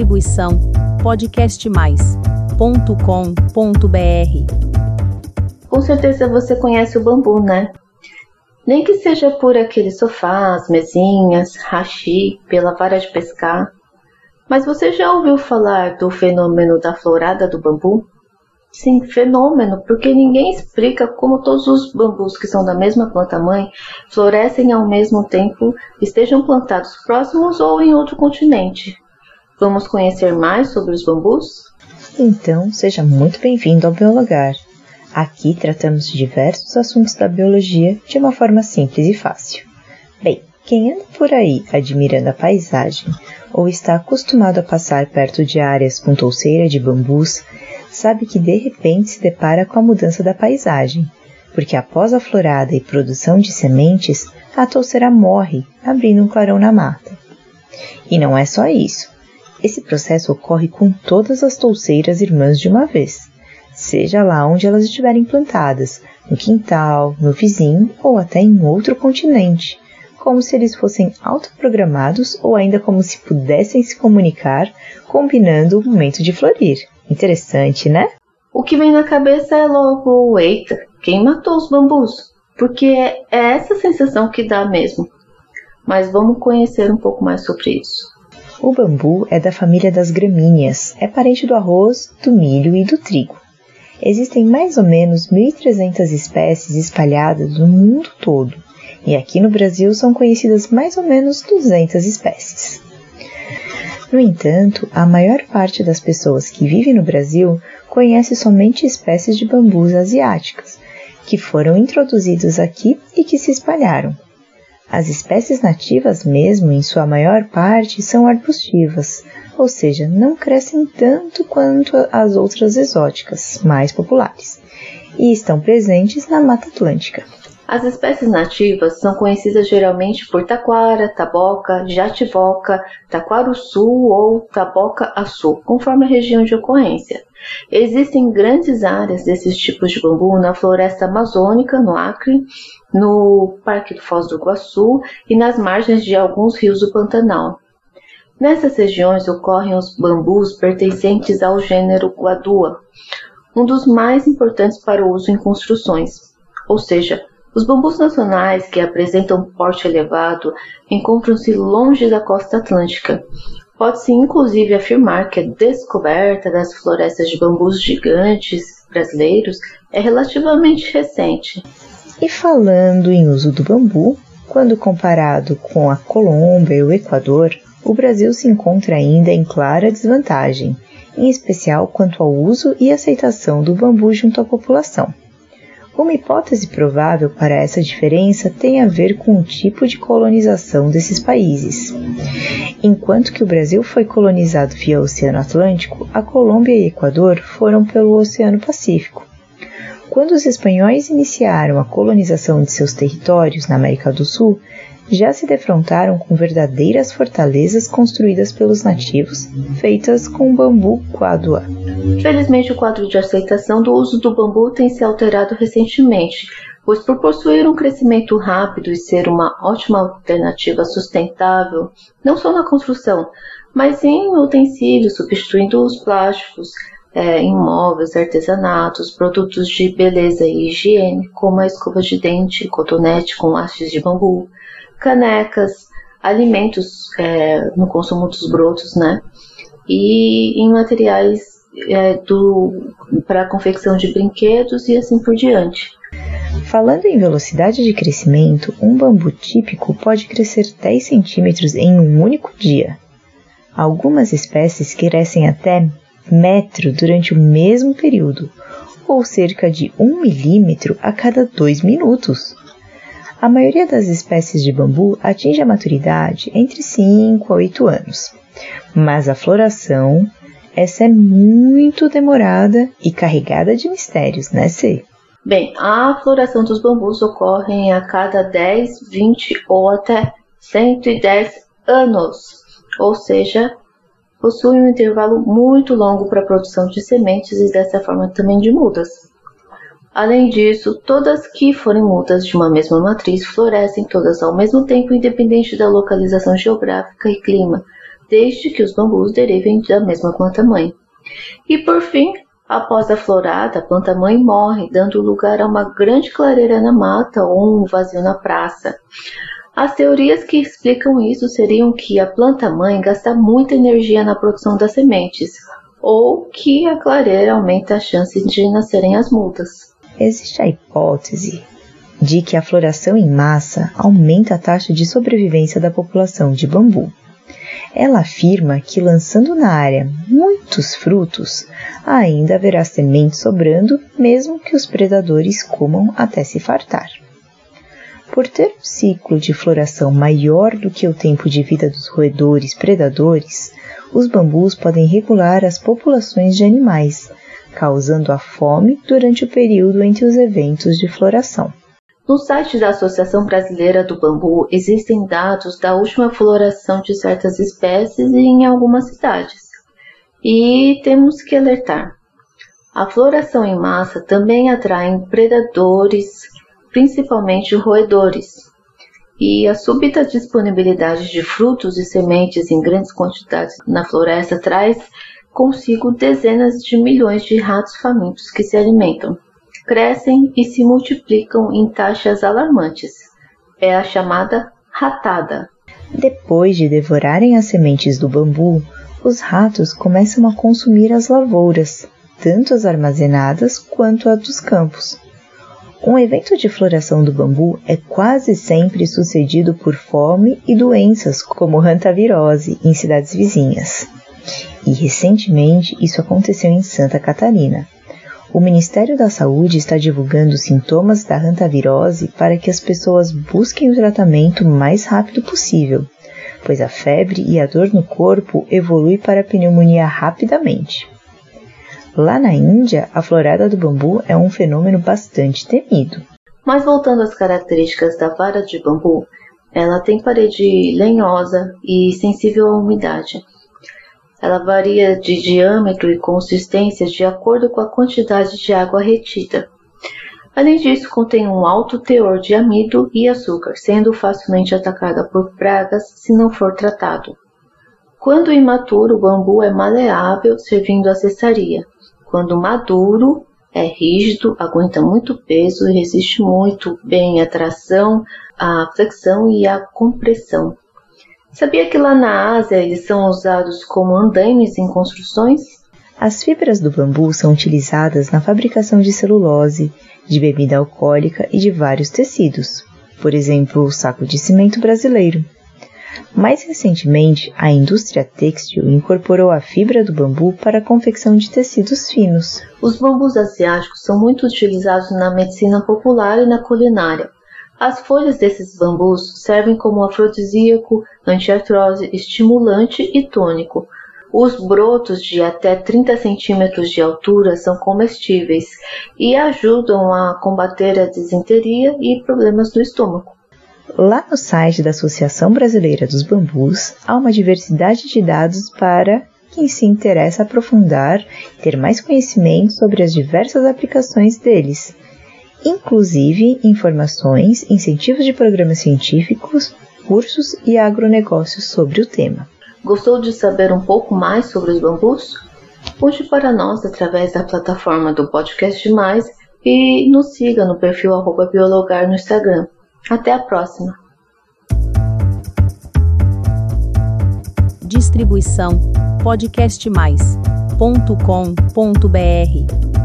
Distribuição podcastmais.com.br. Com certeza você conhece o bambu, né? Nem que seja por aqueles sofás, mesinhas, hashi, pela vara de pescar. Mas você já ouviu falar do fenômeno da florada do bambu? Sim, fenômeno, porque ninguém explica como todos os bambus que são da mesma planta-mãe florescem ao mesmo tempo, estejam plantados próximos ou em outro continente. Vamos conhecer mais sobre os bambus? Então, seja muito bem-vindo ao Biologar. Aqui tratamos de diversos assuntos da biologia de uma forma simples e fácil. Bem, quem anda por aí admirando a paisagem ou está acostumado a passar perto de áreas com touceira de bambus sabe que de repente se depara com a mudança da paisagem, porque após a florada e produção de sementes, a touceira morre, abrindo um clarão na mata. E não é só isso. Esse processo ocorre com todas as touceiras irmãs de uma vez, seja lá onde elas estiverem plantadas, no quintal, no vizinho ou até em outro continente, como se eles fossem autoprogramados ou ainda como se pudessem se comunicar, combinando o momento de florir. Interessante, né? O que vem na cabeça é logo, eita, quem matou os bambus? Porque é essa sensação que dá mesmo. Mas vamos conhecer um pouco mais sobre isso. O bambu é da família das gramíneas, é parente do arroz, do milho e do trigo. Existem mais ou menos 1.300 espécies espalhadas no mundo todo, e aqui no Brasil são conhecidas mais ou menos 200 espécies. No entanto, a maior parte das pessoas que vivem no Brasil conhece somente espécies de bambus asiáticas, que foram introduzidos aqui e que se espalharam. As espécies nativas, mesmo em sua maior parte, são arbustivas, ou seja, não crescem tanto quanto as outras exóticas, mais populares, e estão presentes na Mata Atlântica. As espécies nativas são conhecidas geralmente por taquara, taboca, jativoca, taquaruçu ou taboca-açu, conforme a região de ocorrência. Existem grandes áreas desses tipos de bambu na floresta amazônica, no Acre, no Parque do Foz do Iguaçu e nas margens de alguns rios do Pantanal. Nessas regiões ocorrem os bambus pertencentes ao gênero Guadua, um dos mais importantes para o uso em construções, ou seja, os bambus nacionais, que apresentam porte elevado, encontram-se longe da costa atlântica. Pode-se inclusive afirmar que a descoberta das florestas de bambus gigantes brasileiros é relativamente recente. E falando em uso do bambu, quando comparado com a Colômbia e o Equador, o Brasil se encontra ainda em clara desvantagem, em especial quanto ao uso e aceitação do bambu junto à população. Uma hipótese provável para essa diferença tem a ver com o tipo de colonização desses países. Enquanto que o Brasil foi colonizado via Oceano Atlântico, a Colômbia e Equador foram pelo Oceano Pacífico. Quando os espanhóis iniciaram a colonização de seus territórios na América do Sul, já se defrontaram com verdadeiras fortalezas construídas pelos nativos, feitas com bambu quadua. Felizmente, o quadro de aceitação do uso do bambu tem se alterado recentemente, pois por possuir um crescimento rápido e ser uma ótima alternativa sustentável, não só na construção, mas em utensílios, substituindo os plásticos, é, em móveis, artesanatos, produtos de beleza e higiene, como a escova de dente, cotonete com hastes de bambu, canecas, alimentos é, no consumo dos brotos, né? E em materiais é, para confecção de brinquedos e assim por diante. Falando em velocidade de crescimento, um bambu típico pode crescer 10 centímetros em um único dia. Algumas espécies crescem até metro durante o mesmo período, ou cerca de 1 milímetro a cada 2 minutos. A maioria das espécies de bambu atinge a maturidade entre 5 a 8 anos, mas a floração essa é muito demorada e carregada de mistérios, né, Cê? Bem, a floração dos bambus ocorre a cada 10, 20 ou até 110 anos, ou seja, possui um intervalo muito longo para a produção de sementes e dessa forma também de mudas. Além disso, todas que forem mudas de uma mesma matriz florescem todas ao mesmo tempo, independente da localização geográfica e clima, desde que os bambus derivem da mesma planta-mãe. E por fim, após a florada, a planta-mãe morre, dando lugar a uma grande clareira na mata ou um vazio na praça. As teorias que explicam isso seriam que a planta-mãe gasta muita energia na produção das sementes, ou que a clareira aumenta a chance de nascerem as mudas. Existe a hipótese de que a floração em massa aumenta a taxa de sobrevivência da população de bambu. Ela afirma que lançando na área muitos frutos, ainda haverá semente sobrando, mesmo que os predadores comam até se fartar. Por ter um ciclo de floração maior do que o tempo de vida dos roedores predadores, os bambus podem regular as populações de animais, causando a fome durante o período entre os eventos de floração. No site da Associação Brasileira do Bambu existem dados da última floração de certas espécies em algumas cidades. E temos que alertar. A floração em massa também atrai predadores, principalmente roedores. E a súbita disponibilidade de frutos e sementes em grandes quantidades na floresta traz consigo dezenas de milhões de ratos famintos que se alimentam crescem e se multiplicam em taxas alarmantes. É a chamada ratada. Depois de devorarem as sementes do bambu, os ratos começam a consumir as lavouras, tanto as armazenadas quanto as dos campos. Um evento de floração do bambu é quase sempre sucedido por fome e doenças como hantavirose em cidades vizinhas. E recentemente isso aconteceu em Santa Catarina. O Ministério da Saúde está divulgando sintomas da hantavirose para que as pessoas busquem o tratamento mais rápido possível, pois a febre e a dor no corpo evolui para a pneumonia rapidamente. Lá na Índia, a florada do bambu é um fenômeno bastante temido. Mas voltando às características da vara de bambu, ela tem parede lenhosa e sensível à umidade. Ela varia de diâmetro e consistência de acordo com a quantidade de água retida. Além disso, contém um alto teor de amido e açúcar, sendo facilmente atacada por pragas se não for tratado. Quando imaturo, o bambu é maleável, servindo a cessaria. Quando maduro, é rígido, aguenta muito peso e resiste muito bem à tração, à flexão e à compressão. Sabia que lá na Ásia eles são usados como andaimes em construções? As fibras do bambu são utilizadas na fabricação de celulose, de bebida alcoólica e de vários tecidos, por exemplo, o saco de cimento brasileiro. Mais recentemente, a indústria têxtil incorporou a fibra do bambu para a confecção de tecidos finos. Os bambus asiáticos são muito utilizados na medicina popular e na culinária. As folhas desses bambus servem como afrodisíaco, antiartrose, estimulante e tônico. Os brotos de até 30 centímetros de altura são comestíveis e ajudam a combater a disenteria e problemas do estômago. Lá no site da Associação Brasileira dos Bambus há uma diversidade de dados para quem se interessa aprofundar e ter mais conhecimento sobre as diversas aplicações deles inclusive informações, incentivos de programas científicos, cursos e agronegócios sobre o tema. Gostou de saber um pouco mais sobre os bambus? Puxe para nós através da plataforma do Podcast Mais e nos siga no perfil biologar no Instagram. Até a próxima! Distribuição podcastmais.com.br